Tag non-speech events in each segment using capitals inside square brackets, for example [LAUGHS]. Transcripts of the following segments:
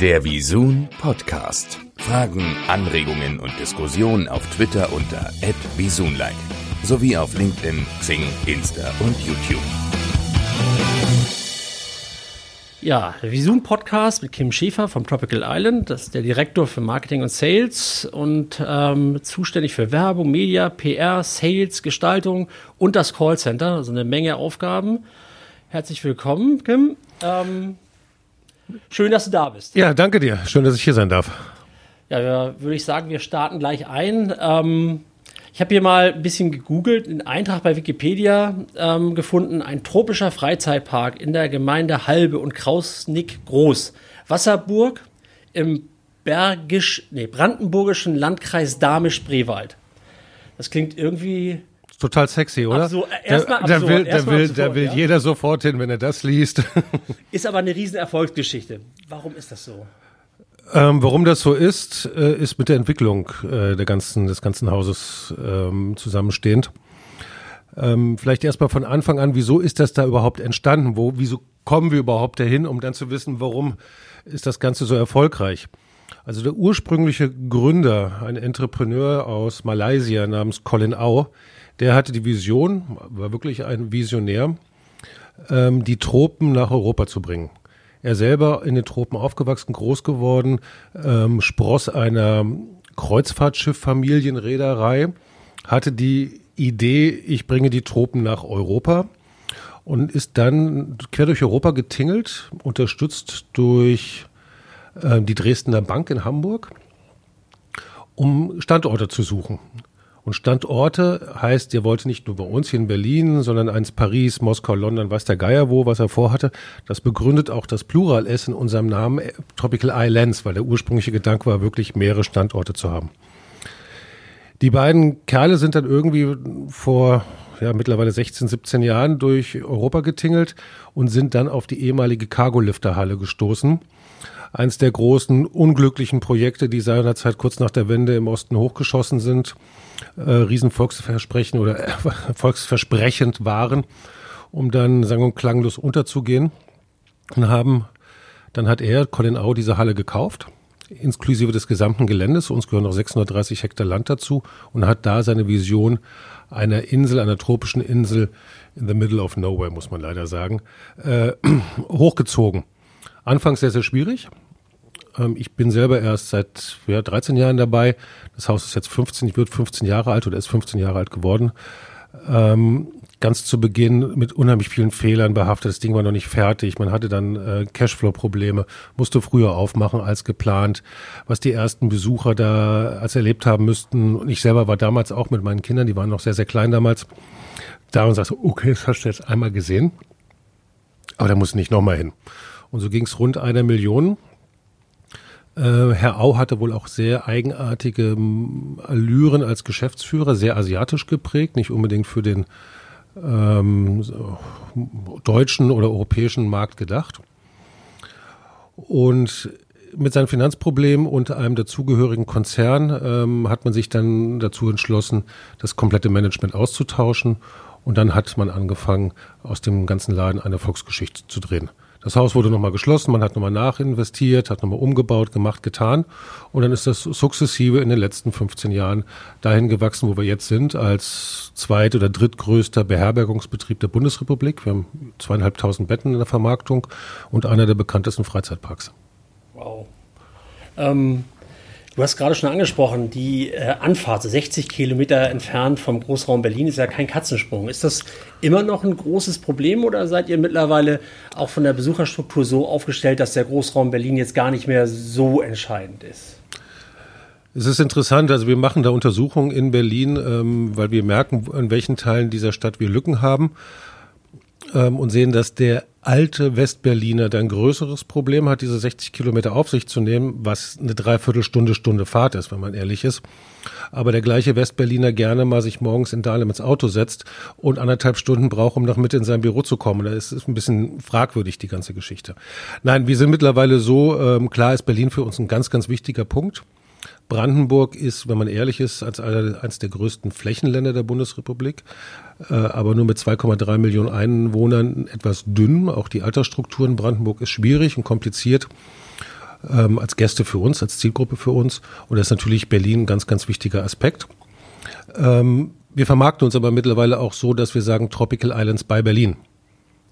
Der Visun Podcast. Fragen, Anregungen und Diskussionen auf Twitter unter @visunlike sowie auf LinkedIn, Xing, Insta und YouTube. Ja, der Visun Podcast mit Kim Schäfer vom Tropical Island. Das ist der Direktor für Marketing und Sales und ähm, zuständig für Werbung, Media, PR, Sales, Gestaltung und das Callcenter. Also eine Menge Aufgaben. Herzlich willkommen, Kim. Ähm, schön, dass du da bist. Ja, danke dir. Schön, dass ich hier sein darf. Ja, ja würde ich sagen, wir starten gleich ein. Ähm, ich habe hier mal ein bisschen gegoogelt, einen Eintrag bei Wikipedia ähm, gefunden. Ein tropischer Freizeitpark in der Gemeinde Halbe und Krausnick Groß. Wasserburg im Bergisch, nee, brandenburgischen Landkreis Dahme-Spreewald. Das klingt irgendwie Total sexy, oder? Absur erstmal da, absurd, da will, da will, da will ja. jeder sofort hin, wenn er das liest. [LAUGHS] Ist aber eine riesen Erfolgsgeschichte. Warum ist das so? ähm, warum das so ist, äh, ist mit der Entwicklung äh, der ganzen, des ganzen Hauses ähm, zusammenstehend. Ähm, vielleicht erstmal von Anfang an, wieso ist das da überhaupt entstanden? Wo, wieso kommen wir überhaupt dahin, um dann zu wissen, warum ist das Ganze so erfolgreich? Also der ursprüngliche Gründer, ein Entrepreneur aus Malaysia namens Colin Au, der hatte die Vision, war wirklich ein Visionär, ähm, die Tropen nach Europa zu bringen. Er selber in den Tropen aufgewachsen, groß geworden, ähm, Spross einer Kreuzfahrtschiff-Familienreederei, hatte die Idee, ich bringe die Tropen nach Europa und ist dann quer durch Europa getingelt, unterstützt durch äh, die Dresdner Bank in Hamburg, um Standorte zu suchen. Und Standorte heißt, er wollte nicht nur bei uns hier in Berlin, sondern eins Paris, Moskau, London, weiß der Geier wo, was er vorhatte. Das begründet auch das Plural S in unserem Namen äh, Tropical Islands, weil der ursprüngliche Gedanke war, wirklich mehrere Standorte zu haben. Die beiden Kerle sind dann irgendwie vor ja, mittlerweile 16, 17 Jahren durch Europa getingelt und sind dann auf die ehemalige Cargolifterhalle gestoßen. Eins der großen unglücklichen Projekte, die seinerzeit kurz nach der Wende im Osten hochgeschossen sind, äh, Riesenvolksversprechen oder äh, volksversprechend waren, um dann sang- und klanglos unterzugehen. Und haben, dann hat er, Colin Au, diese Halle gekauft inklusive des gesamten Geländes. Uns gehören noch 630 Hektar Land dazu und hat da seine Vision einer Insel, einer tropischen Insel in the middle of nowhere, muss man leider sagen, äh, [CLEARS THROAT] hochgezogen. Anfangs sehr, sehr schwierig. Ähm, ich bin selber erst seit ja, 13 Jahren dabei. Das Haus ist jetzt 15, ich wird 15 Jahre alt oder ist 15 Jahre alt geworden. Ähm, ganz zu Beginn mit unheimlich vielen Fehlern behaftet. Das Ding war noch nicht fertig. Man hatte dann äh, Cashflow-Probleme, musste früher aufmachen als geplant. Was die ersten Besucher da als erlebt haben müssten. Und ich selber war damals auch mit meinen Kindern, die waren noch sehr, sehr klein damals, da und sagte, okay, das hast du jetzt einmal gesehen. Aber da muss nicht nochmal hin. Und so ging es rund einer Million. Äh, Herr Au hatte wohl auch sehr eigenartige m, Allüren als Geschäftsführer, sehr asiatisch geprägt, nicht unbedingt für den ähm, deutschen oder europäischen Markt gedacht. Und mit seinen Finanzproblemen und einem dazugehörigen Konzern ähm, hat man sich dann dazu entschlossen, das komplette Management auszutauschen. Und dann hat man angefangen, aus dem ganzen Laden eine Volksgeschichte zu drehen. Das Haus wurde nochmal geschlossen, man hat nochmal nachinvestiert, hat nochmal umgebaut, gemacht, getan. Und dann ist das sukzessive in den letzten 15 Jahren dahin gewachsen, wo wir jetzt sind, als zweit- oder drittgrößter Beherbergungsbetrieb der Bundesrepublik. Wir haben zweieinhalbtausend Betten in der Vermarktung und einer der bekanntesten Freizeitparks. Wow. Ähm, du hast gerade schon angesprochen, die äh, Anfahrt, so 60 Kilometer entfernt vom Großraum Berlin, ist ja kein Katzensprung. Ist das immer noch ein großes Problem oder seid ihr mittlerweile auch von der Besucherstruktur so aufgestellt, dass der Großraum Berlin jetzt gar nicht mehr so entscheidend ist? Es ist interessant, also wir machen da Untersuchungen in Berlin, ähm, weil wir merken, in welchen Teilen dieser Stadt wir Lücken haben ähm, und sehen, dass der alte Westberliner da ein größeres Problem hat, diese 60 Kilometer auf sich zu nehmen, was eine Dreiviertelstunde, Stunde Fahrt ist, wenn man ehrlich ist. Aber der gleiche Westberliner gerne mal sich morgens in Dahlem ins Auto setzt und anderthalb Stunden braucht, um nach Mitte in sein Büro zu kommen. Da ist es ein bisschen fragwürdig, die ganze Geschichte. Nein, wir sind mittlerweile so, ähm, klar ist Berlin für uns ein ganz, ganz wichtiger Punkt. Brandenburg ist, wenn man ehrlich ist, als eines der größten Flächenländer der Bundesrepublik, äh, aber nur mit 2,3 Millionen Einwohnern etwas dünn. Auch die Altersstruktur in Brandenburg ist schwierig und kompliziert. ähm, als Gäste für uns, als Zielgruppe für uns. Und das ist natürlich Berlin ein ganz, ganz wichtiger Aspekt. Ähm, wir vermarkten uns aber mittlerweile auch so, dass wir sagen Tropical Islands bei Berlin.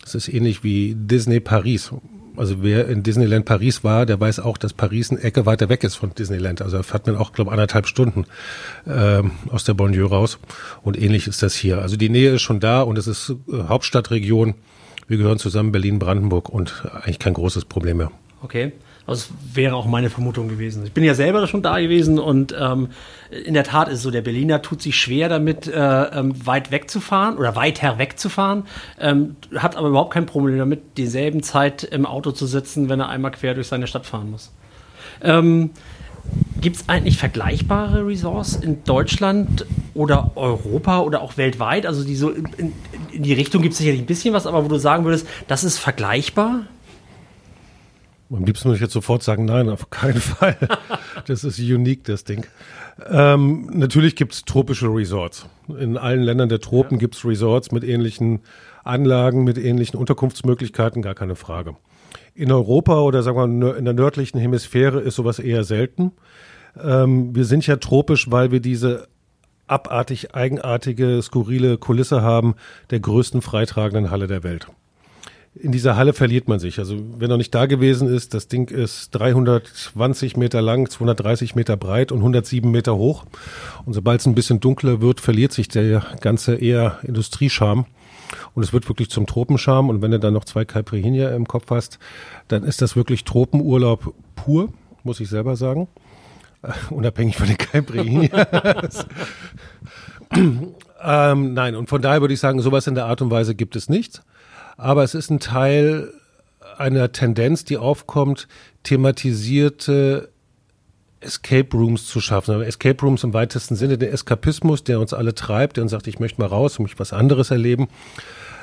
Das ist ähnlich wie Disney Paris. Also wer in Disneyland Paris war, der weiß auch, dass Paris eine Ecke weiter weg ist von Disneyland. Also fährt man auch, glaube anderthalb Stunden ähm, aus der Bonlieu raus. Und ähnlich ist das hier. Also die Nähe ist schon da und es ist äh, Hauptstadtregion. Wir gehören zusammen Berlin, Brandenburg und eigentlich kein großes Problem mehr. Okay. Das wäre auch meine Vermutung gewesen. Ich bin ja selber schon da gewesen und ähm, in der Tat ist es so, der Berliner tut sich schwer damit, äh, ähm, weit wegzufahren oder weiter wegzufahren, ähm, hat aber überhaupt kein Problem damit, dieselben Zeit im Auto zu sitzen, wenn er einmal quer durch seine Stadt fahren muss. Ähm, Gibt es eigentlich vergleichbare Resorts in Deutschland oder Europa oder auch weltweit? Also die so in, in die Richtung gibt es sicherlich ein bisschen was, aber wo du sagen würdest, das ist vergleichbar? Am liebsten würde ich jetzt sofort sagen, nein, auf keinen [LAUGHS] Fall. das ist unique, das Ding. Ähm, natürlich gibt es tropische Resorts. In allen Ländern der Tropen ja. gibt es Resorts mit ähnlichen Anlagen, mit ähnlichen Unterkunftsmöglichkeiten, gar keine Frage. In Europa oder sagen wir in der nördlichen Hemisphäre ist sowas eher selten. Ähm, wir sind ja tropisch, weil wir diese abartig eigenartige, skurrile Kulisse haben der größten freitragenden Halle der Welt in dieser Halle verliert man sich. Also wer noch nicht da gewesen ist, das Ding ist 320 Meter lang, 230 Meter breit und 107 Meter hoch. Und sobald es ein bisschen dunkler wird, verliert sich der ganze eher Industriescham. Und es wird wirklich zum Tropenscham. Und wenn du dann noch zwei Caipirinha im Kopf hast, dann ist das wirklich Tropenurlaub pur, muss ich selber sagen. Uh, unabhängig von den Caipirinha. [LAUGHS] ähm, nein, und von daher würde ich sagen, sowas in der Art und Weise gibt es nicht aber es ist ein Teil einer Tendenz, die aufkommt, thematisierte Escape Rooms zu schaffen. Escape Rooms im weitesten Sinne, der Eskapismus, der uns alle treibt, der uns sagt, ich möchte mal raus, ich möchte was anderes erleben.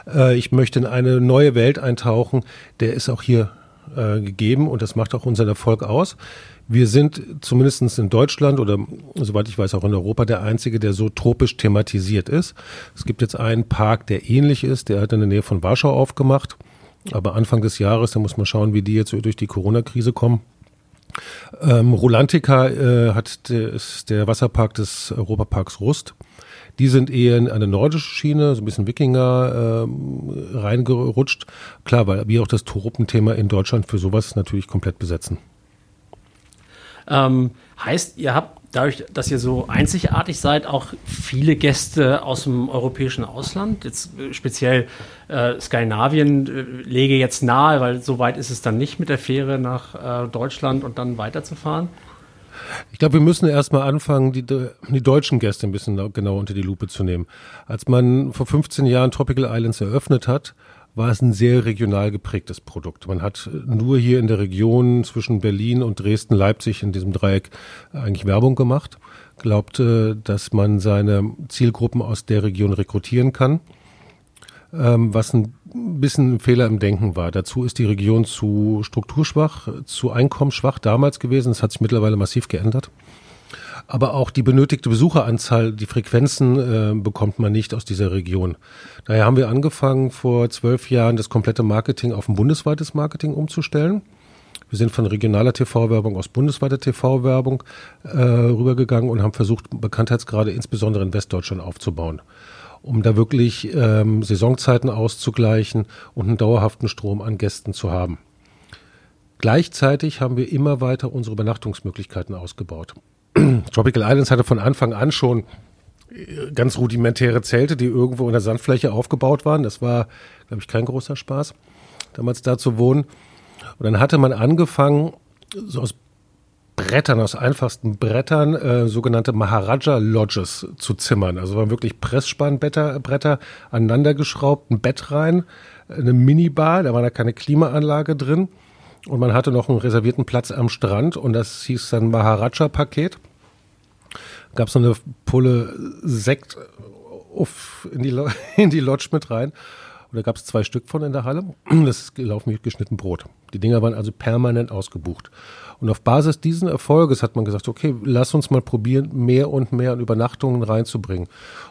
Äh, ich möchte in eine neue Welt eintauchen. Der ist auch hier äh, gegeben und das macht auch unseren Erfolg aus. Wir sind zumindest in Deutschland oder soweit ich weiß auch in Europa der einzige, der so tropisch thematisiert ist. Es gibt jetzt einen Park, der ähnlich ist, der hat in der Nähe von Warschau aufgemacht. Aber Anfang des Jahres, da muss man schauen, wie die jetzt durch die Corona-Krise kommen. Ähm, Rolantica äh, hat des, der Wasserpark des Europaparks Rust. Die sind eher in eine nordische Schiene, so ein bisschen Wikinger äh, reingerutscht. Klar, weil wir auch das Tropenthema in Deutschland für sowas natürlich komplett besetzen. Ähm, heißt, ihr habt dadurch, dass ihr so einzigartig seid, auch viele Gäste aus dem europäischen Ausland. Jetzt äh, speziell äh, Skandinavien äh, lege jetzt nahe, weil so weit ist es dann nicht mit der Fähre nach äh, Deutschland und dann weiterzufahren. Ich glaube, wir müssen erstmal anfangen, die, die deutschen Gäste ein bisschen genau unter die Lupe zu nehmen. Als man vor 15 Jahren Tropical Islands eröffnet hat, war es ein sehr regional geprägtes Produkt. Man hat nur hier in der Region zwischen Berlin und Dresden, Leipzig in diesem Dreieck eigentlich Werbung gemacht, glaubte, dass man seine Zielgruppen aus der Region rekrutieren kann, ähm, was ein bisschen ein Fehler im Denken war. Dazu ist die Region zu strukturschwach, zu einkommensschwach damals gewesen. Das hat sich mittlerweile massiv geändert aber auch die benötigte Besucheranzahl, die Frequenzen äh, bekommt man nicht aus dieser Region. Daher haben wir angefangen, vor zwölf Jahren das komplette Marketing auf ein bundesweites Marketing umzustellen. Wir sind von regionaler TV-Werbung aus bundesweiter TV-Werbung äh, rübergegangen und haben versucht, Bekanntheitsgrade insbesondere in Westdeutschland aufzubauen, um da wirklich ähm, Saisonzeiten auszugleichen und einen dauerhaften Strom an Gästen zu haben. Gleichzeitig haben wir immer weiter unsere Übernachtungsmöglichkeiten ausgebaut. [CLEARS THROAT] Tropical Islands hatte von Anfang an schon äh, ganz rudimentäre Zelte, die irgendwo in der Sandfläche aufgebaut waren. Das war, glaube ich, kein großer Spaß, damals da zu wohnen. Und dann hatte man angefangen, so aus Brettern, aus einfachsten Brettern, äh, sogenannte Maharaja Lodges zu zimmern. Also waren wirklich Pressspannbretter Bretter aneinander geschraubt, ein Bett rein, eine Minibar, da war da keine Klimaanlage drin. Und man hatte noch einen reservierten Platz am Strand und das hieß dann Maharaja-Paket. Gab so eine Pulle Sekt auf, in, die, [LAUGHS] in die Lodge mit rein. Und da gab es zwei Stück von in der Halle. Das ist gelaufen mit geschnitten Brot. Die Dinger waren also permanent ausgebucht. Und auf Basis diesen Erfolges hat man gesagt, okay, lass uns mal probieren, mehr und mehr an Übernachtungen reinzubringen.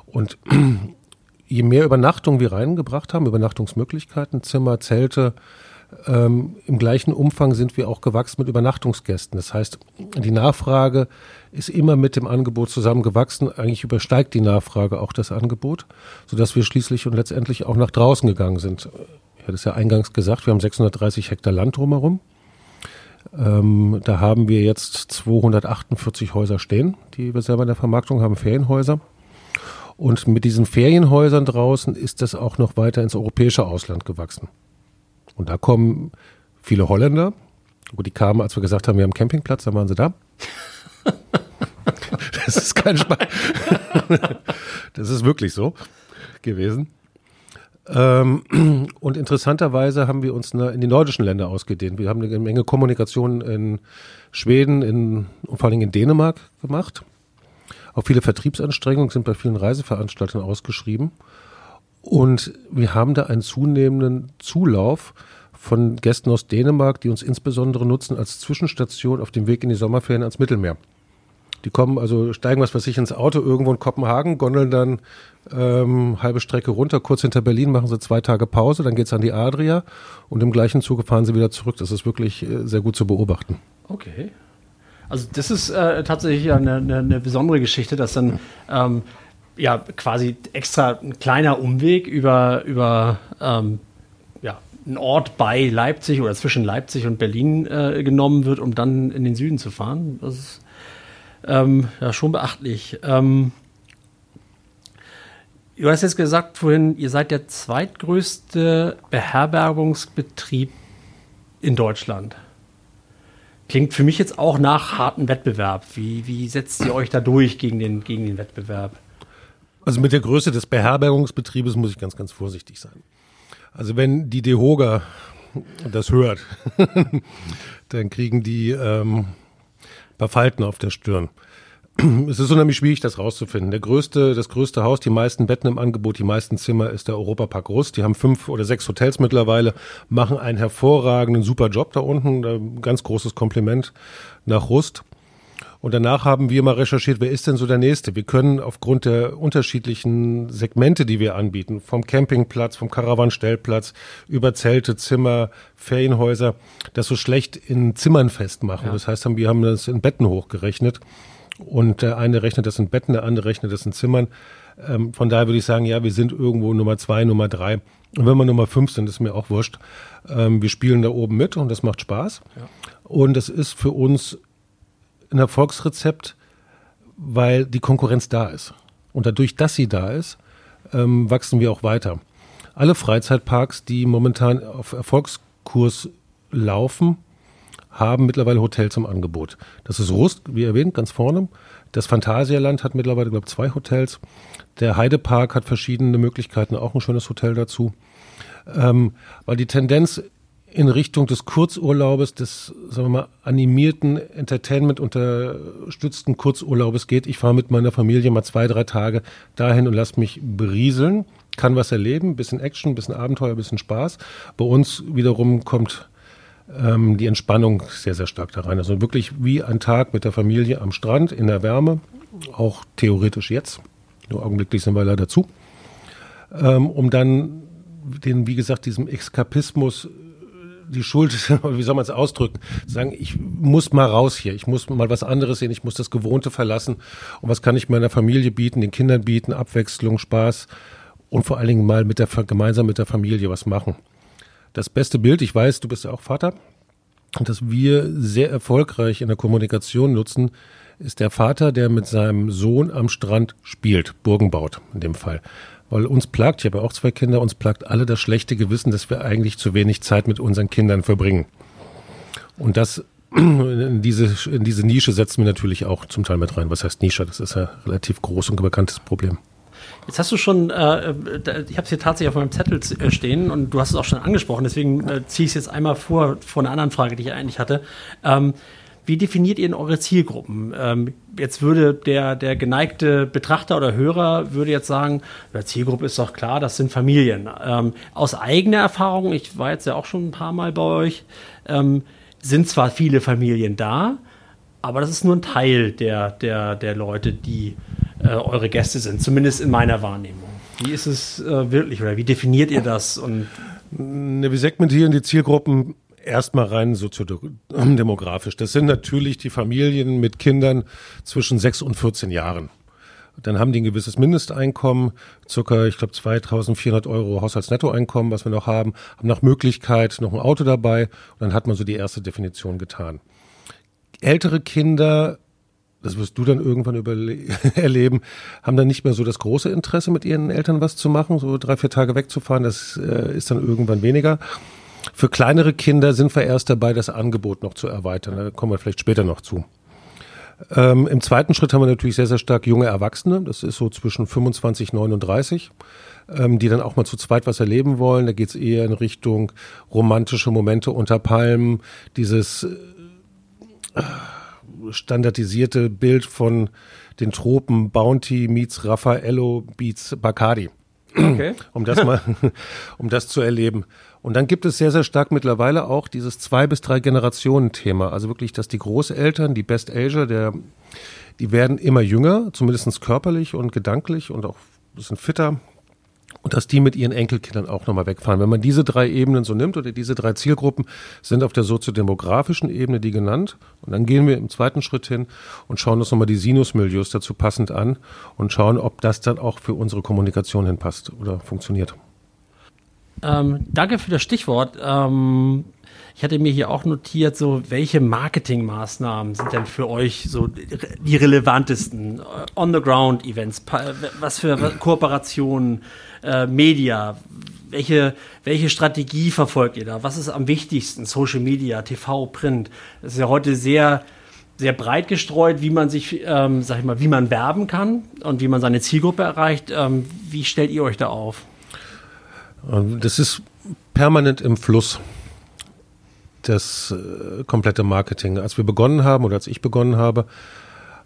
Und [CLEARS THROAT] je mehr Übernachtungen wir reingebracht haben, Übernachtungsmöglichkeiten, Zimmer, Zelte, ähm, im gleichen Umfang sind wir auch gewachsen mit Übernachtungsgästen. Das heißt, die Nachfrage ist immer mit dem Angebot zusammengewachsen. Eigentlich übersteigt die Nachfrage auch das Angebot, sodass wir schließlich und letztendlich auch nach draußen gegangen sind. Ich hatte es ja eingangs gesagt, wir haben 630 Hektar Land drumherum. Ähm, da haben wir jetzt 248 Häuser stehen, die wir selber in der Vermarktung haben, Ferienhäuser. Und mit diesen Ferienhäusern draußen ist das auch noch weiter ins europäische Ausland gewachsen. Und da kommen viele Holländer. Gut, die kamen, als wir gesagt haben, wir haben einen Campingplatz, dann waren sie da. [LAUGHS] das ist kein Spaß. das ist wirklich so gewesen. Ähm, [CLEARS THROAT] und interessanterweise haben wir uns in die nordischen Länder ausgedehnt. Wir haben eine Menge Kommunikation in Schweden in, und vor allem in Dänemark gemacht. Auch viele Vertriebsanstrengungen sind bei vielen Reiseveranstaltern ausgeschrieben. Und wir haben da einen zunehmenden Zulauf von Gästen aus Dänemark, die uns insbesondere nutzen als Zwischenstation auf dem Weg in die Sommerferien ans Mittelmeer. Die kommen also, steigen was weiß ich ins Auto irgendwo in Kopenhagen, gondeln dann ähm, halbe Strecke runter, kurz hinter Berlin, machen sie zwei Tage Pause, dann geht's an die Adria und im gleichen Zuge fahren sie wieder zurück. Das ist wirklich äh, sehr gut zu beobachten. Okay. Also das ist äh, tatsächlich eine, eine, eine, besondere Geschichte, dass dann ähm, ja quasi extra ein kleiner Umweg über, über ähm, ja, einen Ort bei Leipzig oder zwischen Leipzig und Berlin äh, genommen wird, um dann in den Süden zu fahren. Das ist ähm, ja schon beachtlich. Ähm, du hast jetzt gesagt vorhin, ihr seid der zweitgrößte Beherbergungsbetrieb in Deutschland. Klingt für mich jetzt auch nach hartem Wettbewerb. Wie, wie setzt ihr euch da durch gegen den, gegen den Wettbewerb? Also mit der Größe des Beherbergungsbetriebes muss ich ganz, ganz vorsichtig sein. Also wenn die Dehoga das hört, [LAUGHS] dann kriegen die ähm, paar Falten auf der Stirn. [CLEARS THROAT] Es ist unheimlich schwierig, das rauszufinden. Der größte, das größte Haus, die meisten Betten im Angebot, die meisten Zimmer ist der Europapark Rust. Die haben fünf oder sechs Hotels mittlerweile, machen einen hervorragenden, super Job da unten. Ganz großes Kompliment nach Rust. Und danach haben wir mal recherchiert, wer ist denn so der Nächste? Wir können aufgrund der unterschiedlichen Segmente, die wir anbieten, vom Campingplatz, vom Karawanstellplatz, über Zelte, Zimmer, Ferienhäuser, das so schlecht in Zimmern festmachen. Ja. Das heißt, wir haben das in Betten hochgerechnet. Und der eine rechnet das in Betten, der andere rechnet das in Zimmern. Ähm, von daher würde ich sagen, ja, wir sind irgendwo Nummer zwei, Nummer drei. Und wenn wir Nummer fünf sind, ist mir auch wurscht. Ähm, wir spielen da oben mit und das macht Spaß. Ja. Und das ist für uns ein Erfolgsrezept, weil die Konkurrenz da ist. Und dadurch, dass sie da ist, ähm, wachsen wir auch weiter. Alle Freizeitparks, die momentan auf Erfolgskurs laufen, haben mittlerweile Hotels im Angebot. Das ist Rust, wie erwähnt, ganz vorne. Das Phantasialand hat mittlerweile, glaube ich, zwei Hotels. Der Heidepark hat verschiedene Möglichkeiten, auch ein schönes Hotel dazu. Ähm, weil die Tendenz in Richtung des Kurzurlaubes, des, sagen wir mal, animierten, Entertainment unterstützten Kurzurlaubes geht. Ich fahre mit meiner Familie mal zwei, drei Tage dahin und lasse mich berieseln, kann was erleben, bisschen Action, bisschen Abenteuer, bisschen Spaß. Bei uns wiederum kommt ähm, die Entspannung sehr, sehr stark da rein. Also wirklich wie ein Tag mit der Familie am Strand in der Wärme, auch theoretisch jetzt. Nur augenblicklich sind wir leider zu. Ähm, um dann den, wie gesagt, diesem Eskapismus die Schuld, [LAUGHS] wie soll man es ausdrücken, sagen, ich muss mal raus hier, ich muss mal was anderes sehen, ich muss das Gewohnte verlassen. Und was kann ich meiner Familie bieten, den Kindern bieten, Abwechslung, Spaß und vor allen Dingen mal mit der, gemeinsam mit der Familie was machen. Das beste Bild, ich weiß, du bist ja auch Vater, und das wir sehr erfolgreich in der Kommunikation nutzen, ist der Vater, der mit seinem Sohn am Strand spielt, Burgen baut in dem Fall. Weil uns plagt, ich habe ja auch zwei Kinder, uns plagt alle das schlechte Gewissen, dass wir eigentlich zu wenig Zeit mit unseren Kindern verbringen. Und das in diese, in diese Nische setzen wir natürlich auch zum Teil mit rein. Was heißt Nische? Das ist ja relativ groß und bekanntes Problem. Jetzt hast du schon, äh, ich habe es hier tatsächlich auf meinem Zettel äh, stehen und du hast es auch schon angesprochen, deswegen äh, ziehe ich es jetzt einmal vor, vor einer anderen Frage, die ich eigentlich hatte. Ähm, wie definiert ihr denn eure Zielgruppen? Ähm, jetzt würde der, der geneigte Betrachter oder Hörer würde jetzt sagen, ja, Zielgruppe ist doch klar, das sind Familien. Ähm, aus eigener Erfahrung, ich war jetzt ja auch schon ein paar Mal bei euch, ähm, sind zwar viele Familien da, aber das ist nur ein Teil der, der, der Leute, die äh, eure Gäste sind, zumindest in meiner Wahrnehmung. Wie ist es äh, wirklich oder wie definiert ihr das? Und Ne, wir segmentieren die Zielgruppen erstmal rein soziodemografisch. Das sind natürlich die Familien mit Kindern zwischen 6 und 14 Jahren. Dann haben die ein gewisses Mindesteinkommen, circa, ich glaube, 2400 Euro Haushaltsnettoeinkommen, was wir noch haben, haben nach Möglichkeit noch ein Auto dabei und dann hat man so die erste Definition getan. Ältere Kinder, das wirst du dann irgendwann [LAUGHS] erleben, haben dann nicht mehr so das große Interesse, mit ihren Eltern was zu machen, so drei, vier Tage wegzufahren, das äh, ist dann irgendwann weniger. Für kleinere Kinder sind wir erst dabei, das Angebot noch zu erweitern. Da kommen wir vielleicht später noch zu. Ähm, Im zweiten Schritt haben wir natürlich sehr, sehr stark junge Erwachsene. Das ist so zwischen 25 und 39, ähm, die dann auch mal zu zweit was erleben wollen. Da geht es eher in Richtung romantische Momente unter Palmen, dieses äh, standardisierte Bild von den Tropen Bounty meets Raffaello beats Bacardi. Okay. um das mal, [LAUGHS] um das zu erleben. Und dann gibt es sehr, sehr stark mittlerweile auch dieses zwei bis drei Generationen-Thema. Also wirklich, dass die Großeltern, die Best Ager, der, die werden immer jünger, zumindest körperlich und gedanklich und auch ein bisschen fitter. Und dass die mit ihren Enkelkindern auch nochmal wegfahren. Wenn man diese drei Ebenen so nimmt oder diese drei Zielgruppen sind auf der soziodemografischen Ebene die genannt. Und dann gehen wir im zweiten Schritt hin und schauen uns nochmal die Sinusmilieus dazu passend an und schauen, ob das dann auch für unsere Kommunikation hinpasst oder funktioniert. Ähm, danke für das Stichwort. Ähm, ich hatte mir hier auch notiert, so welche Marketingmaßnahmen sind denn für euch so die relevantesten? On-the-Ground-Events, was für Kooperationen, äh, Media, welche, welche Strategie verfolgt ihr da? Was ist am wichtigsten? Social Media, TV, Print. Das ist ja heute sehr, sehr breit gestreut, wie man sich, ähm, sag ich mal, wie man werben kann und wie man seine Zielgruppe erreicht. Ähm, wie stellt ihr euch da auf? Das ist permanent im Fluss, das äh, komplette Marketing. Als wir begonnen haben oder als ich begonnen habe,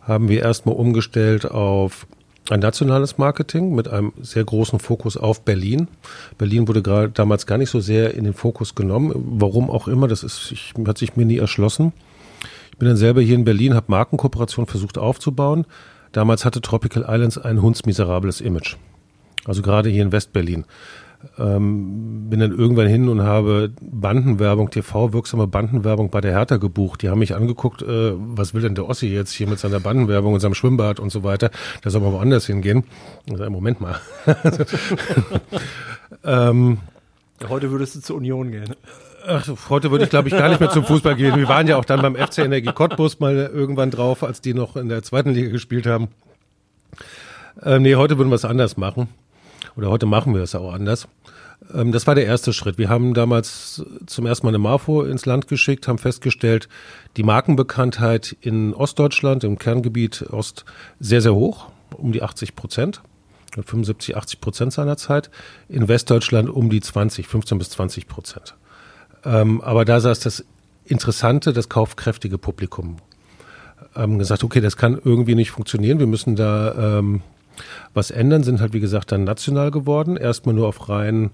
haben wir erstmal umgestellt auf ein nationales Marketing mit einem sehr großen Fokus auf Berlin. Berlin wurde gerade damals gar nicht so sehr in den Fokus genommen. Warum auch immer, das ist, ich, hat sich mir nie erschlossen. Ich bin dann selber hier in Berlin, habe Markenkooperation versucht aufzubauen. Damals hatte Tropical Islands ein hundsmiserables Image. Also gerade hier in Westberlin. Ähm, bin dann irgendwann hin und habe Bandenwerbung, TV-wirksame Bandenwerbung bei der Hertha gebucht. Die haben mich angeguckt, äh, was will denn der Ossi jetzt hier mit seiner Bandenwerbung und seinem Schwimmbad und so weiter. Da soll man woanders hingehen. Also, Moment mal. [LAUGHS] ähm, heute würdest du zur Union gehen. Ach, heute würde ich, glaube ich, gar nicht mehr zum Fußball gehen. Wir waren ja auch dann beim FC Energie Cottbus mal irgendwann drauf, als die noch in der zweiten Liga gespielt haben. Ähm, nee, heute würden wir es anders machen oder heute machen wir es auch anders. Ähm, das war der erste Schritt. Wir haben damals zum ersten Mal eine Marfo ins Land geschickt, haben festgestellt, die Markenbekanntheit in Ostdeutschland, im Kerngebiet Ost, sehr, sehr hoch, um die 80 Prozent. 75, 80 Prozent seiner Zeit. In Westdeutschland um die 20, 15 bis 20 Prozent. Ähm, aber da saß das interessante, das kaufkräftige Publikum. Haben gesagt, okay, das kann irgendwie nicht funktionieren. Wir müssen da ähm, was ändern, sind halt wie gesagt dann national geworden. Erstmal nur auf rein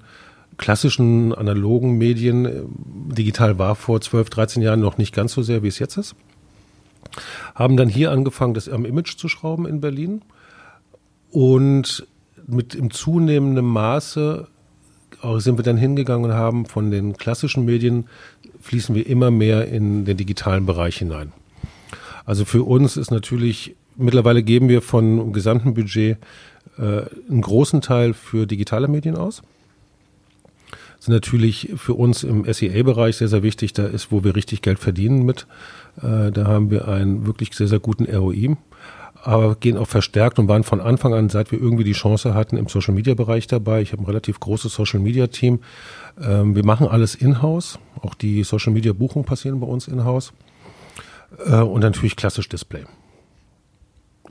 klassischen analogen Medien. Digital war vor 12, 13 Jahren noch nicht ganz so sehr, wie es jetzt ist. Haben dann hier angefangen, das am Image zu schrauben in Berlin. Und mit im zunehmenden Maße sind wir dann hingegangen und haben von den klassischen Medien fließen wir immer mehr in den digitalen Bereich hinein. Also für uns ist natürlich mittlerweile geben wir von gesamten Budget äh, einen großen Teil für digitale Medien aus. Ist natürlich für uns im SEA-Bereich sehr, sehr wichtig. Da ist, wo wir richtig Geld verdienen mit. Äh, da haben wir einen wirklich sehr, sehr guten ROI. Aber gehen auch verstärkt und waren von Anfang an, seit wir irgendwie die Chance hatten, im Social-Media-Bereich dabei. Ich habe ein relativ großes Social-Media-Team. Ähm, wir machen alles in-house. Auch die Social-Media-Buchungen passieren bei uns in-house. Äh, und natürlich klassisch Display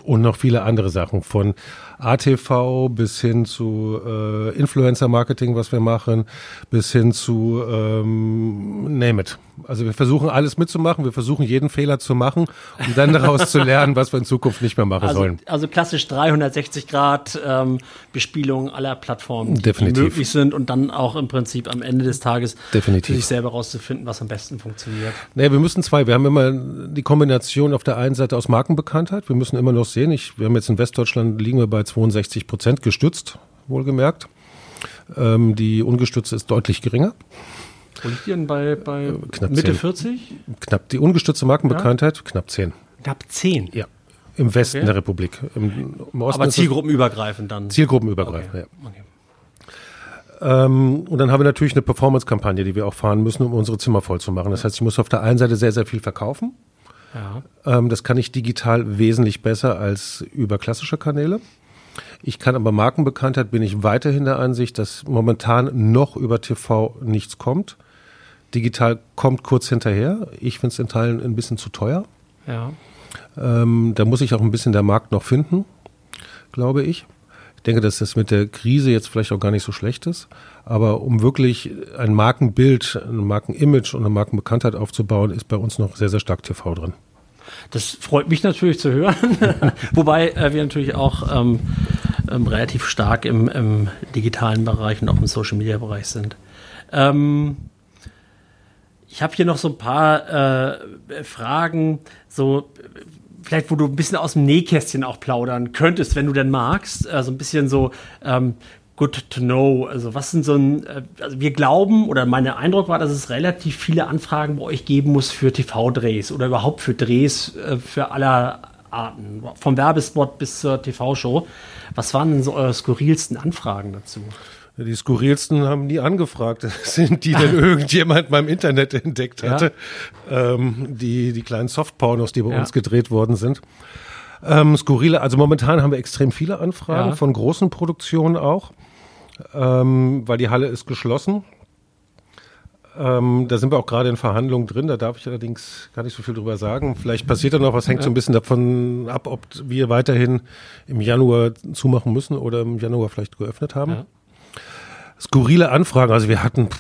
und noch viele andere Sachen von ATV bis hin zu äh, Influencer-Marketing, was wir machen, bis hin zu ähm, Name it. Also wir versuchen alles mitzumachen, wir versuchen jeden Fehler zu machen, um dann [LAUGHS] daraus zu lernen, was wir in Zukunft nicht mehr machen also, sollen. Also klassisch 360 Grad ähm, Bespielung aller Plattformen, die, die möglich sind und dann auch im Prinzip am Ende des Tages Definitiv. für sich selber rauszufinden, was am besten funktioniert. Nee, wir müssen zwei. Wir haben immer die Kombination auf der einen Seite aus Markenbekanntheit. Wir müssen immer noch sehen, ich, wir haben jetzt in Westdeutschland liegen wir bei 62 Prozent gestützt, wohlgemerkt. Ähm, die ungestützte ist deutlich geringer. Wo liegt denn bei, bei knapp Mitte 10. 40? Knapp die ungestützte Markenbekanntheit, knapp 10. Knapp 10. Ja. Im Westen Okay. der Republik. Im, im Osten Aber zielgruppenübergreifend dann. zielgruppenübergreifend. Okay. Ja. Okay. Ähm, und dann haben wir natürlich eine Performance-Kampagne, die wir auch fahren müssen, um unsere Zimmer voll zu machen. Das heißt, ich muss auf der einen Seite sehr, sehr viel verkaufen. Ja. Ähm, das kann ich digital wesentlich besser als über klassische Kanäle. Ich kann aber Markenbekanntheit, bin ich weiterhin der Ansicht, dass momentan noch über TV nichts kommt. Digital kommt kurz hinterher. Ich finde es in Teilen ein bisschen zu teuer. ja. Ähm, da muss ich auch ein bisschen der Markt noch finden, glaube ich. Ich denke, dass das mit der Krise jetzt vielleicht auch gar nicht so schlecht ist. Aber um wirklich ein Markenbild, ein Markenimage und eine Markenbekanntheit aufzubauen, ist bei uns noch sehr, sehr stark TV drin. Das freut mich natürlich zu hören. [LAUGHS] Wobei äh, wir natürlich auch ähm, ähm, relativ stark im, im digitalen Bereich und auch im Social Media Bereich sind. Ähm, ich habe hier noch so ein paar äh, Fragen, so vielleicht, wo du ein bisschen aus dem Nähkästchen auch plaudern könntest, wenn du denn magst. Äh, so ein bisschen so ähm, good to know. Also was sind so ein, äh, also wir glauben oder mein Eindruck war, dass es relativ viele Anfragen bei euch geben muss für TV-Drehs oder überhaupt für Drehs äh, für aller Arten, vom Werbespot bis zur TV-Show. Was waren denn so eure skurrilsten Anfragen dazu? Die skurrilsten haben nie angefragt. [LAUGHS] Das sind die, denn [LAUGHS] irgendjemand mal im Internet entdeckt hatte. Ähm, die, die kleinen Softpornos, die bei Ja. uns gedreht worden sind. Ähm, skurrile, also momentan haben wir extrem viele Anfragen Ja. von großen Produktionen auch, ähm, weil die Halle ist geschlossen. Ähm, da sind wir auch gerade in Verhandlungen drin, da darf ich allerdings gar nicht so viel drüber sagen. Vielleicht passiert da noch was, hängt so ein bisschen davon ab, ob wir weiterhin im Januar zumachen müssen oder im Januar vielleicht geöffnet haben. Ja. Skurrile Anfragen, also wir hatten, pff,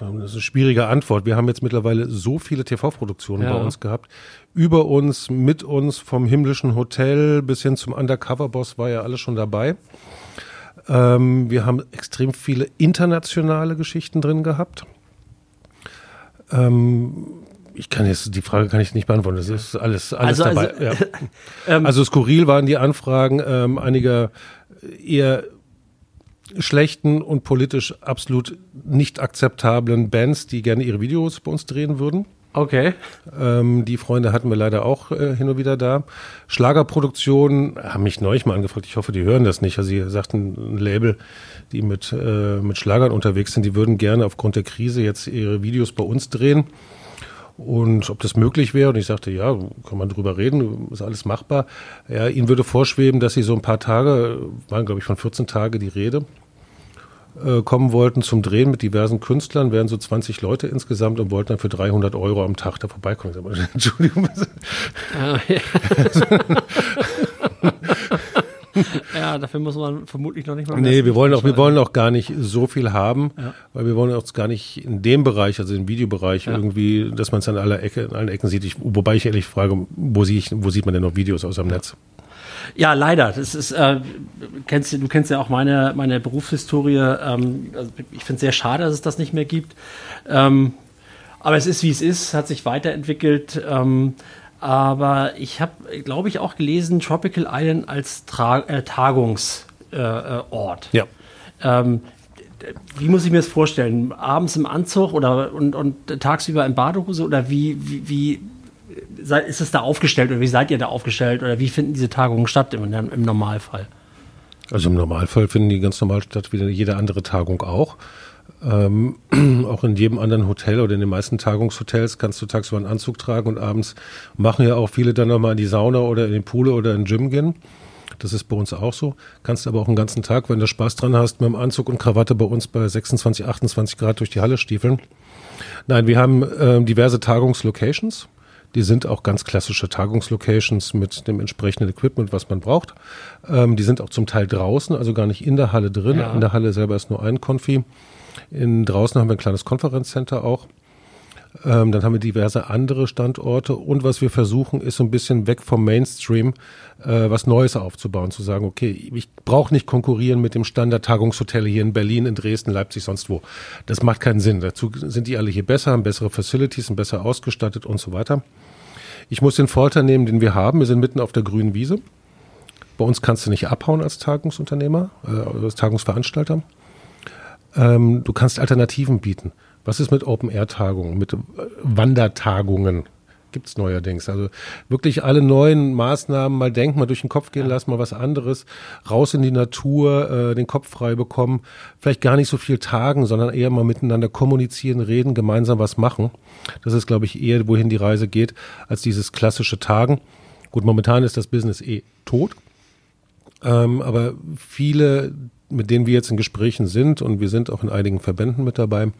das ist eine schwierige Antwort. Wir haben jetzt mittlerweile so viele TV-Produktionen Ja. bei uns gehabt. Über uns, mit uns, vom himmlischen Hotel bis hin zum Undercover-Boss war ja alles schon dabei. Ähm, wir haben extrem viele internationale Geschichten drin gehabt. Ähm, ich kann jetzt, die Frage kann ich nicht beantworten. Das ist alles, alles Also- dabei. also, ja. [LAUGHS] Ähm, Also skurril waren die Anfragen ähm, einiger eher schlechten und politisch absolut nicht akzeptablen Bands, die gerne ihre Videos bei uns drehen würden. Okay. Ähm, die Freunde hatten wir leider auch äh, hin und wieder da. Schlagerproduktionen haben mich neulich mal angefragt. Ich hoffe, die hören das nicht. Also sie sagten, ein Label, die mit, äh, mit Schlagern unterwegs sind, die würden gerne aufgrund der Krise jetzt ihre Videos bei uns drehen. Und ob das möglich wäre, und ich sagte, ja, kann man drüber reden, ist alles machbar. Ja, ihnen würde vorschweben, dass sie so ein paar Tage, waren glaube ich von 14 Tage die Rede, äh, kommen wollten zum Drehen mit diversen Künstlern, wären so 20 Leute insgesamt und wollten dann für 300 Euro am Tag da vorbeikommen. Ich sag [LAUGHS] Entschuldigung, Ah, ja. [LAUGHS] ja, dafür muss man vermutlich noch nicht mal. Nee, wir wollen auch, wir wollen auch gar nicht so viel haben, Ja. weil wir wollen auch gar nicht in dem Bereich, also im Videobereich, Ja. irgendwie, dass man es an aller Ecke, an allen Ecken sieht. Ich, wobei ich ehrlich frage, wo, ich, wo sieht man denn noch Videos aus dem Netz? Ja, leider. Das ist, äh, kennst, du kennst ja auch meine, meine Berufshistorie. Ähm, also ich finde es sehr schade, dass es das nicht mehr gibt. Ähm, aber es ist, wie es ist, hat sich weiterentwickelt. Ähm, aber ich habe, glaube ich, auch gelesen, Tropical Island als Tra äh, Tagungsort. Äh, äh. Ja. Ähm, wie muss ich mir das vorstellen? Abends im Anzug oder und, und tagsüber in Badehose oder wie, wie, wie ist es da aufgestellt oder wie seid ihr da aufgestellt oder wie finden diese Tagungen statt im, im Normalfall? Also im Normalfall finden die ganz normal statt, wie jede andere Tagung auch. Ähm, [CLEARS THROAT] auch in jedem anderen Hotel oder in den meisten Tagungshotels kannst du tagsüber einen Anzug tragen und abends machen ja auch viele dann nochmal in die Sauna oder in den Pool oder in den Gym gehen. Das ist bei uns auch so. Kannst aber auch den ganzen Tag, wenn du Spaß dran hast, mit dem Anzug und Krawatte bei uns bei 26, 28 Grad durch die Halle stiefeln. Nein, wir haben ähm, diverse Tagungslocations. Die sind auch ganz klassische Tagungslocations mit dem entsprechenden Equipment, was man braucht. Ähm, die sind auch zum Teil draußen, also gar nicht in der Halle drin. Ja. In der Halle selber ist nur ein Konfi. In, draußen haben wir ein kleines Konferenzcenter auch. Ähm, dann haben wir diverse andere Standorte. Und was wir versuchen, ist so ein bisschen weg vom Mainstream äh, was Neues aufzubauen. Zu sagen, okay, ich brauche nicht konkurrieren mit dem Standard-Tagungshotel hier in Berlin, in Dresden, Leipzig, sonst wo. Das macht keinen Sinn. Dazu sind die alle hier besser, haben bessere Facilities, sind besser ausgestattet und so weiter. Ich muss den Vorteil nehmen, den wir haben. Wir sind mitten auf der grünen Wiese. Bei uns kannst du nicht abhauen als Tagungsunternehmer, äh, als Tagungsveranstalter. Ähm, du kannst Alternativen bieten. Was ist mit Open-Air-Tagungen, mit äh, Wandertagungen? Gibt es neuerdings. Also wirklich alle neuen Maßnahmen mal denken, mal durch den Kopf gehen lassen, mal was anderes, raus in die Natur, äh, den Kopf frei bekommen, vielleicht gar nicht so viel tagen, sondern eher mal miteinander kommunizieren, reden, gemeinsam was machen. Das ist, glaube ich, eher, wohin die Reise geht, als dieses klassische Tagen. Gut, momentan ist das Business eh tot. Ähm, aber viele, mit denen wir jetzt in Gesprächen sind, und wir sind auch in einigen Verbänden mit dabei,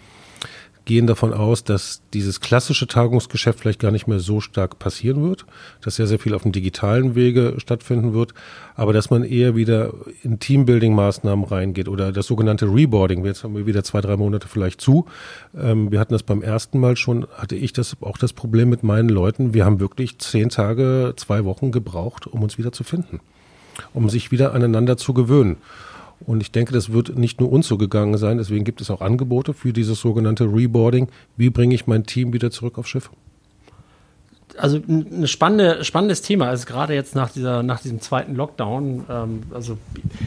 gehen davon aus, dass dieses klassische Tagungsgeschäft vielleicht gar nicht mehr so stark passieren wird, dass sehr, sehr viel auf dem digitalen Wege stattfinden wird, aber dass man eher wieder in Teambuilding-Maßnahmen reingeht oder das sogenannte Reboarding. Jetzt haben wir wieder zwei, drei Monate vielleicht zu. Ähm, wir hatten das beim ersten Mal schon, hatte ich das auch das Problem mit meinen Leuten. Wir haben wirklich zehn Tage, zwei Wochen gebraucht, um uns wieder zu finden, um sich wieder aneinander zu gewöhnen. Und ich denke, das wird nicht nur uns so gegangen sein. Deswegen gibt es auch Angebote für dieses sogenannte Reboarding. Wie bringe ich mein Team wieder zurück aufs Schiff? Also ein spannende, spannendes Thema ist gerade jetzt nach dieser, nach diesem zweiten Lockdown. Ähm, also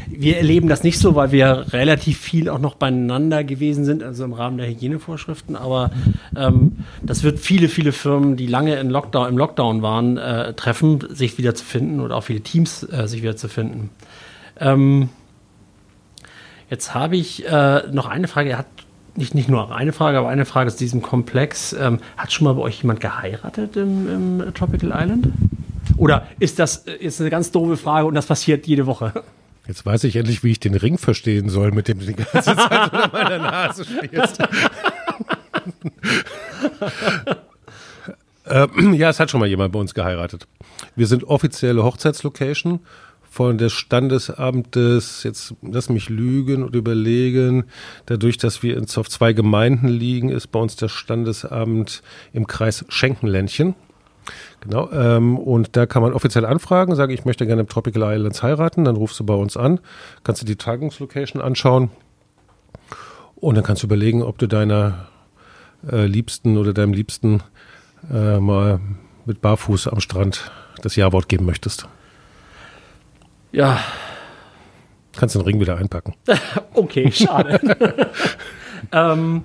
wir erleben das nicht so, weil wir relativ viel auch noch beieinander gewesen sind, also im Rahmen der Hygienevorschriften. Aber ähm, das wird viele, viele Firmen, die lange in Lockdown, im Lockdown waren, äh, treffen, sich wieder zu finden oder auch viele Teams äh, sich wieder zu finden. Ähm, Jetzt habe ich äh, noch eine Frage. Er hat nicht, nicht nur eine Frage, aber eine Frage zu diesem Komplex. Ähm, hat schon mal bei euch jemand geheiratet im, im Tropical Island? Oder ist das jetzt eine ganz doofe Frage und das passiert jede Woche? Jetzt weiß ich endlich, wie ich den Ring verstehen soll, mit dem du die ganze Zeit [LAUGHS] unter meiner Nase spielst. [LAUGHS] äh, ja, es hat schon mal jemand bei uns geheiratet. Wir sind offizielle Hochzeitslocation von des Standesamtes, jetzt lass mich lügen und überlegen, dadurch, dass wir auf zwei Gemeinden liegen, ist bei uns das Standesamt im Kreis Schenkenländchen. Genau, ähm, und da kann man offiziell anfragen, sagen, ich möchte gerne im Tropical Islands heiraten, dann rufst du bei uns an, kannst du die Tagungslocation anschauen und dann kannst du überlegen, ob du deiner äh, Liebsten oder deinem Liebsten äh, mal mit Barfuß am Strand das Ja-Wort geben möchtest. Ja. Kannst den Ring wieder einpacken. [LAUGHS] okay, schade. [LAUGHS] ähm,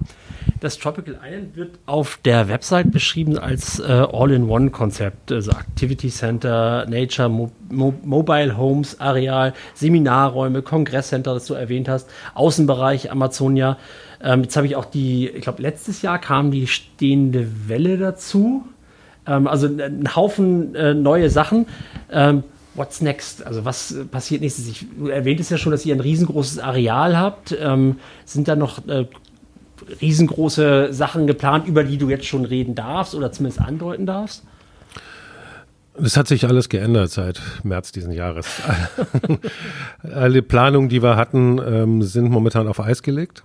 das Tropical Island wird auf der Website beschrieben als äh, All-in-One-Konzept, also Activity Center, Nature, Mo Mo Mobile Homes, Areal, Seminarräume, Kongresscenter, das du erwähnt hast, Außenbereich Amazonia. Ähm, jetzt habe ich auch die, ich glaube, letztes Jahr kam die stehende Welle dazu. Ähm, also ein Haufen äh, neue Sachen. Ähm, what's next? Also was passiert nächstes? Ich erwähnt es ja schon, dass ihr ein riesengroßes Areal habt. Ähm, sind da noch äh, riesengroße Sachen geplant, über die du jetzt schon reden darfst oder zumindest andeuten darfst? Es hat sich alles geändert seit März diesen Jahres. [LAUGHS] Alle Planungen, die wir hatten, ähm, sind momentan auf Eis gelegt.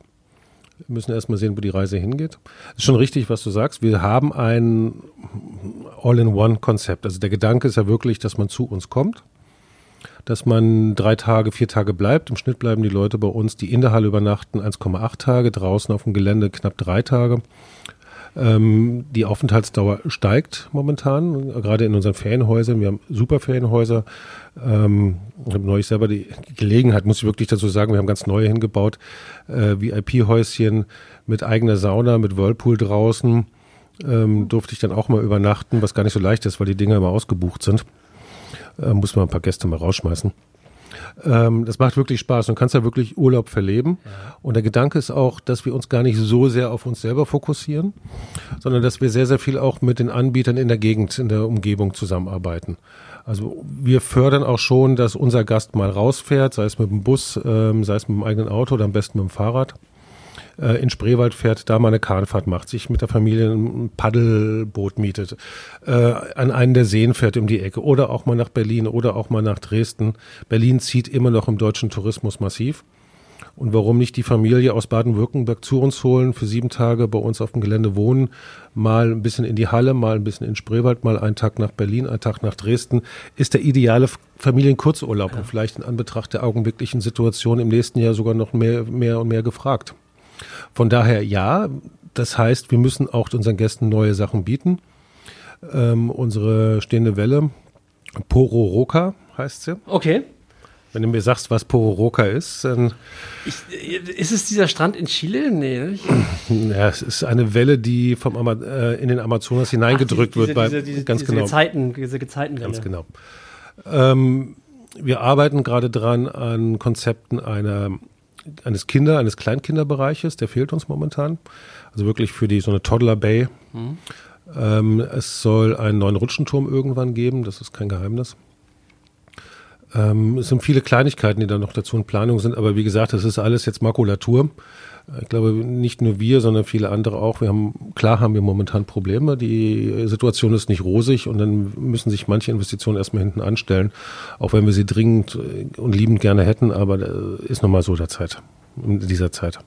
Wir müssen erstmal sehen, wo die Reise hingeht. Ist schon richtig, was du sagst. Wir haben ein All-in-One-Konzept. Also der Gedanke ist ja wirklich, dass man zu uns kommt, dass man drei Tage, vier Tage bleibt. Im Schnitt bleiben die Leute bei uns, die in der Halle übernachten, 1,8 Tage, draußen auf dem Gelände knapp drei Tage. Ähm, die Aufenthaltsdauer steigt momentan, gerade in unseren Ferienhäusern. Wir haben super Ferienhäuser. Ähm, ich habe neulich selber die Gelegenheit, muss ich wirklich dazu sagen, wir haben ganz neue hingebaut. Äh, VIP-Häuschen mit eigener Sauna, mit Whirlpool draußen. Ähm, durfte ich dann auch mal übernachten, was gar nicht so leicht ist, weil die Dinger immer ausgebucht sind. Äh, muss man ein paar Gäste mal rausschmeißen. Ähm, das macht wirklich Spaß und kannst ja wirklich Urlaub verleben. Und der Gedanke ist auch, dass wir uns gar nicht so sehr auf uns selber fokussieren, sondern dass wir sehr, sehr viel auch mit den Anbietern in der Gegend, in der Umgebung zusammenarbeiten. Also wir fördern auch schon, dass unser Gast mal rausfährt, sei es mit dem Bus, ähm, sei es mit dem eigenen Auto oder am besten mit dem Fahrrad äh, in Spreewald fährt, da mal eine Kahnfahrt macht, sich mit der Familie ein Paddelboot mietet, äh, an einen der Seen fährt um die Ecke oder auch mal nach Berlin oder auch mal nach Dresden. Berlin zieht immer noch im deutschen Tourismus massiv. Und warum nicht die Familie aus Baden-Württemberg zu uns holen, für sieben Tage bei uns auf dem Gelände wohnen, mal ein bisschen in die Halle, mal ein bisschen in Spreewald, mal einen Tag nach Berlin, einen Tag nach Dresden, ist der ideale Familienkurzurlaub ja. und vielleicht in Anbetracht der augenblicklichen Situation im nächsten Jahr sogar noch mehr, mehr und mehr gefragt. Von daher ja, das heißt, wir müssen auch unseren Gästen neue Sachen bieten. Ähm, unsere stehende Welle, Poro Roca heißt sie. Okay. Wenn du mir sagst, was Pororoca ist, dann. Ich, ist es dieser Strand in Chile? Nee, nicht? [CLEARS THROAT] Ja, es ist eine Welle, die vom Ama äh, in den Amazonas hineingedrückt Ach, diese, wird. Bei, diese, diese, ganz diese genau. Gezeiten, diese Gezeitenwelle. Ganz genau. Ähm, wir arbeiten gerade dran an Konzepten einer, eines Kinder, eines Kleinkinderbereiches, der fehlt uns momentan. Also wirklich für die so eine Toddler Bay. Ähm, es soll einen neuen Rutschenturm irgendwann geben, das ist kein Geheimnis. Ähm, es sind viele Kleinigkeiten, die da noch dazu in Planung sind, aber wie gesagt, das ist alles jetzt Makulatur. Ich glaube, nicht nur wir, sondern viele andere auch. Wir haben, klar haben wir momentan Probleme. Die Situation ist nicht rosig und dann müssen sich manche Investitionen erstmal hinten anstellen, auch wenn wir sie dringend und liebend gerne hätten, aber ist nun mal so der Zeit, in dieser Zeit.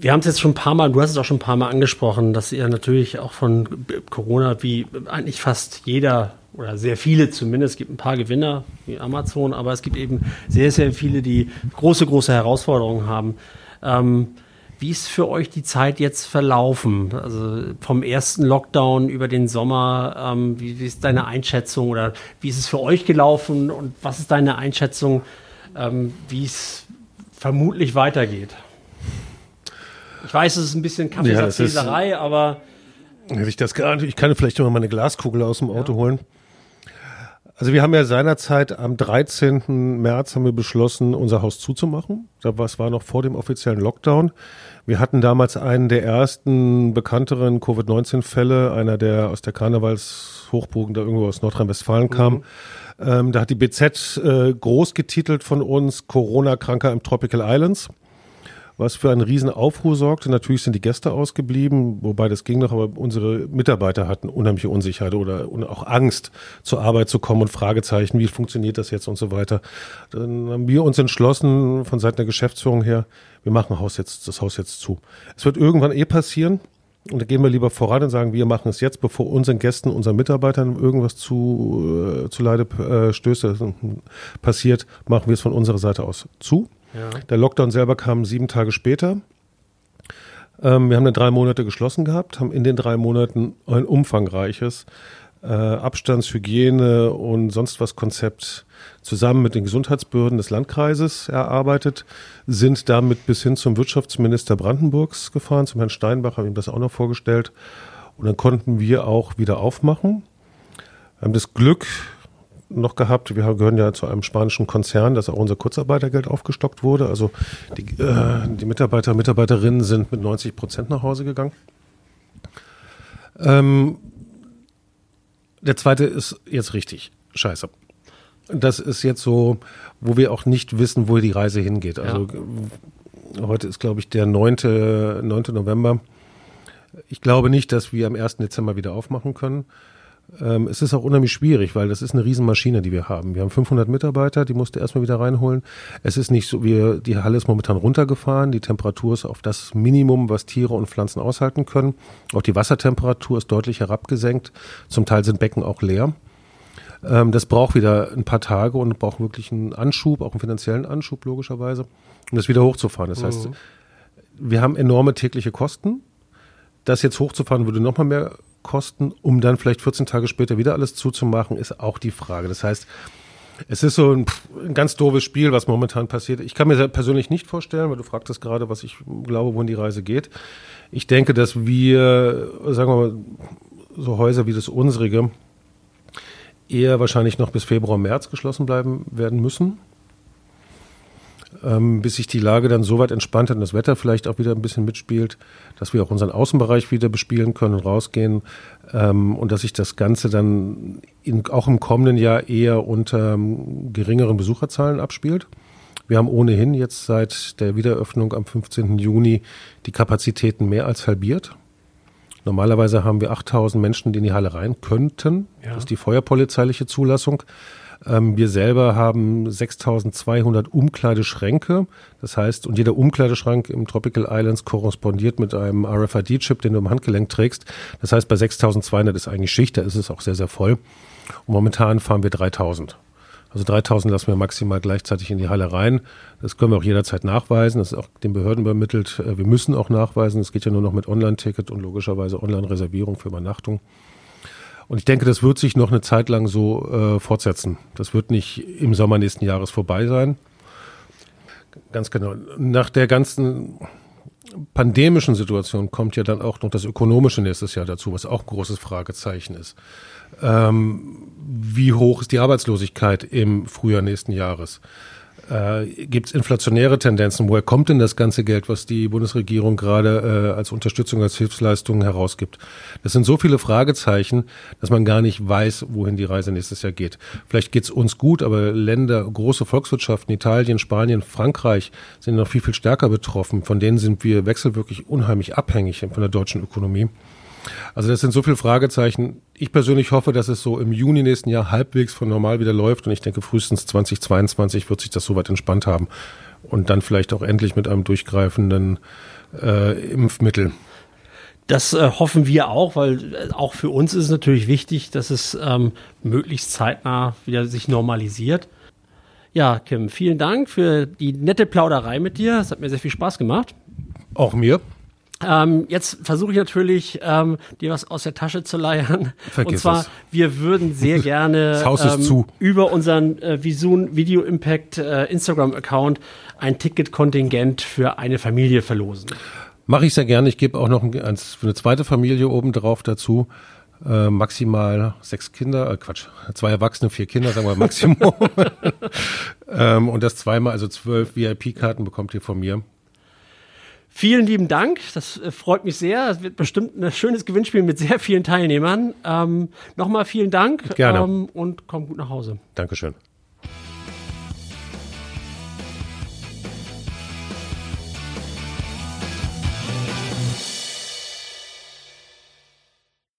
Wir haben es jetzt schon ein paar Mal, du hast es auch schon ein paar Mal angesprochen, dass ihr natürlich auch von Corona, wie eigentlich fast jeder oder sehr viele zumindest, es gibt ein paar Gewinner wie Amazon, aber es gibt eben sehr, sehr viele, die große, große Herausforderungen haben. Ähm, wie ist für euch die Zeit jetzt verlaufen? Also vom ersten Lockdown über den Sommer, ähm, wie, wie, ist deine Einschätzung oder wie ist es für euch gelaufen und was ist deine Einschätzung, ähm, wie es vermutlich weitergeht? Ich weiß, es ist ein bisschen Kaffeesatzleserei, ja, aber. Ich, das nicht, ich kann vielleicht mal eine Glaskugel aus dem Auto ja. holen. Also wir haben ja seinerzeit am 13. März haben wir beschlossen, unser Haus zuzumachen. Das war noch vor dem offiziellen Lockdown. Wir hatten damals einen der ersten bekannteren Covid-19-Fälle, einer der aus der Karnevalshochburgen, der irgendwo aus Nordrhein-Westfalen kam. Mhm. Ähm, da hat die BZ äh, groß getitelt von uns Corona-Kranker im Tropical Islands was für einen riesen Aufruhr sorgte. Natürlich sind die Gäste ausgeblieben, wobei das ging noch, aber unsere Mitarbeiter hatten unheimliche Unsicherheit oder auch Angst, zur Arbeit zu kommen und Fragezeichen, wie funktioniert das jetzt und so weiter. Dann haben wir uns entschlossen, von Seiten der Geschäftsführung her, wir machen Haus jetzt, das Haus jetzt zu. Es wird irgendwann eh passieren. Und da gehen wir lieber voran und sagen, wir machen es jetzt, bevor unseren Gästen, unseren Mitarbeitern irgendwas zu, äh, zu Leide äh, stößt, passiert, machen wir es von unserer Seite aus zu. Ja. Der Lockdown selber kam sieben Tage später. Ähm, wir haben dann drei Monate geschlossen gehabt, haben in den drei Monaten ein umfangreiches äh, Abstandshygiene und sonst was Konzept zusammen mit den Gesundheitsbehörden des Landkreises erarbeitet, sind damit bis hin zum Wirtschaftsminister Brandenburgs gefahren, zum Herrn Steinbach, haben ihm das auch noch vorgestellt. Und dann konnten wir auch wieder aufmachen. Wir haben das Glück, noch gehabt. Wir gehören ja zu einem spanischen Konzern, dass auch unser Kurzarbeitergeld aufgestockt wurde. Also die, äh, die Mitarbeiter und Mitarbeiterinnen sind mit 90 Prozent nach Hause gegangen. Ähm, der zweite ist jetzt richtig. Scheiße. Das ist jetzt so, wo wir auch nicht wissen, wo die Reise hingeht. Also ja. heute ist, glaube ich, der 9. 9. November. Ich glaube nicht, dass wir am 1. Dezember wieder aufmachen können. Ähm, es ist auch unheimlich schwierig, weil das ist eine Riesenmaschine, die wir haben. Wir haben 500 Mitarbeiter, die musste erstmal wieder reinholen. Es ist nicht so, wir, die Halle ist momentan runtergefahren. Die Temperatur ist auf das Minimum, was Tiere und Pflanzen aushalten können. Auch die Wassertemperatur ist deutlich herabgesenkt. Zum Teil sind Becken auch leer. Ähm, das braucht wieder ein paar Tage und braucht wirklich einen Anschub, auch einen finanziellen Anschub logischerweise, um das wieder hochzufahren. Das mhm. heißt, wir haben enorme tägliche Kosten. Das jetzt hochzufahren würde nochmal mehr kosten, um dann vielleicht 14 Tage später wieder alles zuzumachen, ist auch die Frage. Das heißt, es ist so ein, ein, ganz doofes Spiel, was momentan passiert. Ich kann mir persönlich nicht vorstellen, weil du fragtest gerade, was ich glaube, wohin die Reise geht. Ich denke, dass wir, sagen wir mal, so Häuser wie das unsrige eher wahrscheinlich noch bis Februar, März geschlossen bleiben werden müssen ähm, bis sich die Lage dann so weit entspannt hat und das Wetter vielleicht auch wieder ein bisschen mitspielt, dass wir auch unseren Außenbereich wieder bespielen können und rausgehen ähm, und dass sich das Ganze dann in, auch im kommenden Jahr eher unter ähm, geringeren Besucherzahlen abspielt. Wir haben ohnehin jetzt seit der Wiederöffnung am 15. Juni die Kapazitäten mehr als halbiert. Normalerweise haben wir 8000 Menschen, die in die Halle rein könnten. Ja. Das ist die feuerpolizeiliche Zulassung. Ähm, wir selber haben 6200 Umkleideschränke. Das heißt, und jeder Umkleideschrank im Tropical Islands korrespondiert mit einem RFID-Chip, den du im Handgelenk trägst. Das heißt, bei 6200 ist eigentlich Schicht, da ist es auch sehr, sehr voll. Und momentan fahren wir 3000. Also 3000 lassen wir maximal gleichzeitig in die Halle rein. Das können wir auch jederzeit nachweisen. Das ist auch den Behörden übermittelt. Äh, wir müssen auch nachweisen. Es geht ja nur noch mit Online-Ticket und logischerweise Online-Reservierung für Übernachtung. Und ich denke, das wird sich noch eine Zeit lang so äh, fortsetzen. Das wird nicht im Sommer nächsten Jahres vorbei sein. Ganz genau. Nach der ganzen pandemischen Situation kommt ja dann auch noch das Ökonomische nächstes Jahr dazu, was auch ein großes Fragezeichen ist. Ähm, wie hoch ist die Arbeitslosigkeit im Frühjahr nächsten Jahres? Äh, Gibt es inflationäre Tendenzen? Woher kommt denn das ganze Geld, was die Bundesregierung gerade äh, als Unterstützung, als Hilfsleistung herausgibt? Das sind so viele Fragezeichen, dass man gar nicht weiß, wohin die Reise nächstes Jahr geht. Vielleicht geht es uns gut, aber Länder, große Volkswirtschaften, Italien, Spanien, Frankreich sind noch viel, viel stärker betroffen. Von denen sind wir wechselwirklich unheimlich abhängig von der deutschen Ökonomie. Also das sind so viele Fragezeichen. Ich persönlich hoffe, dass es so im Juni nächsten Jahr halbwegs von normal wieder läuft und ich denke, frühestens 2022 wird sich das soweit entspannt haben und dann vielleicht auch endlich mit einem durchgreifenden äh, Impfmittel. Das äh, hoffen wir auch, weil äh, auch für uns ist es natürlich wichtig, dass es ähm, möglichst zeitnah wieder sich normalisiert. Ja, Kim, vielen Dank für die nette Plauderei mit dir. Es hat mir sehr viel Spaß gemacht. Auch mir. Ähm, jetzt versuche ich natürlich, ähm, dir was aus der Tasche zu leiern. Vergiss Und zwar, es. wir würden sehr [LAUGHS] gerne ähm, über unseren äh, Visun Video Impact äh, Instagram-Account ein Ticketkontingent für eine Familie verlosen. Mache ich sehr gerne. Ich gebe auch noch ein, eins für eine zweite Familie oben drauf dazu. Äh, maximal sechs Kinder, äh, Quatsch, zwei Erwachsene, vier Kinder, sagen wir [LAUGHS] Maximum. [LAUGHS] ähm, und das zweimal, also zwölf VIP-Karten bekommt ihr von mir. Vielen lieben Dank, das äh, freut mich sehr. Es wird bestimmt ein schönes Gewinnspiel mit sehr vielen Teilnehmern. Ähm, Nochmal vielen Dank Gerne. Ähm, und komm gut nach Hause. Dankeschön.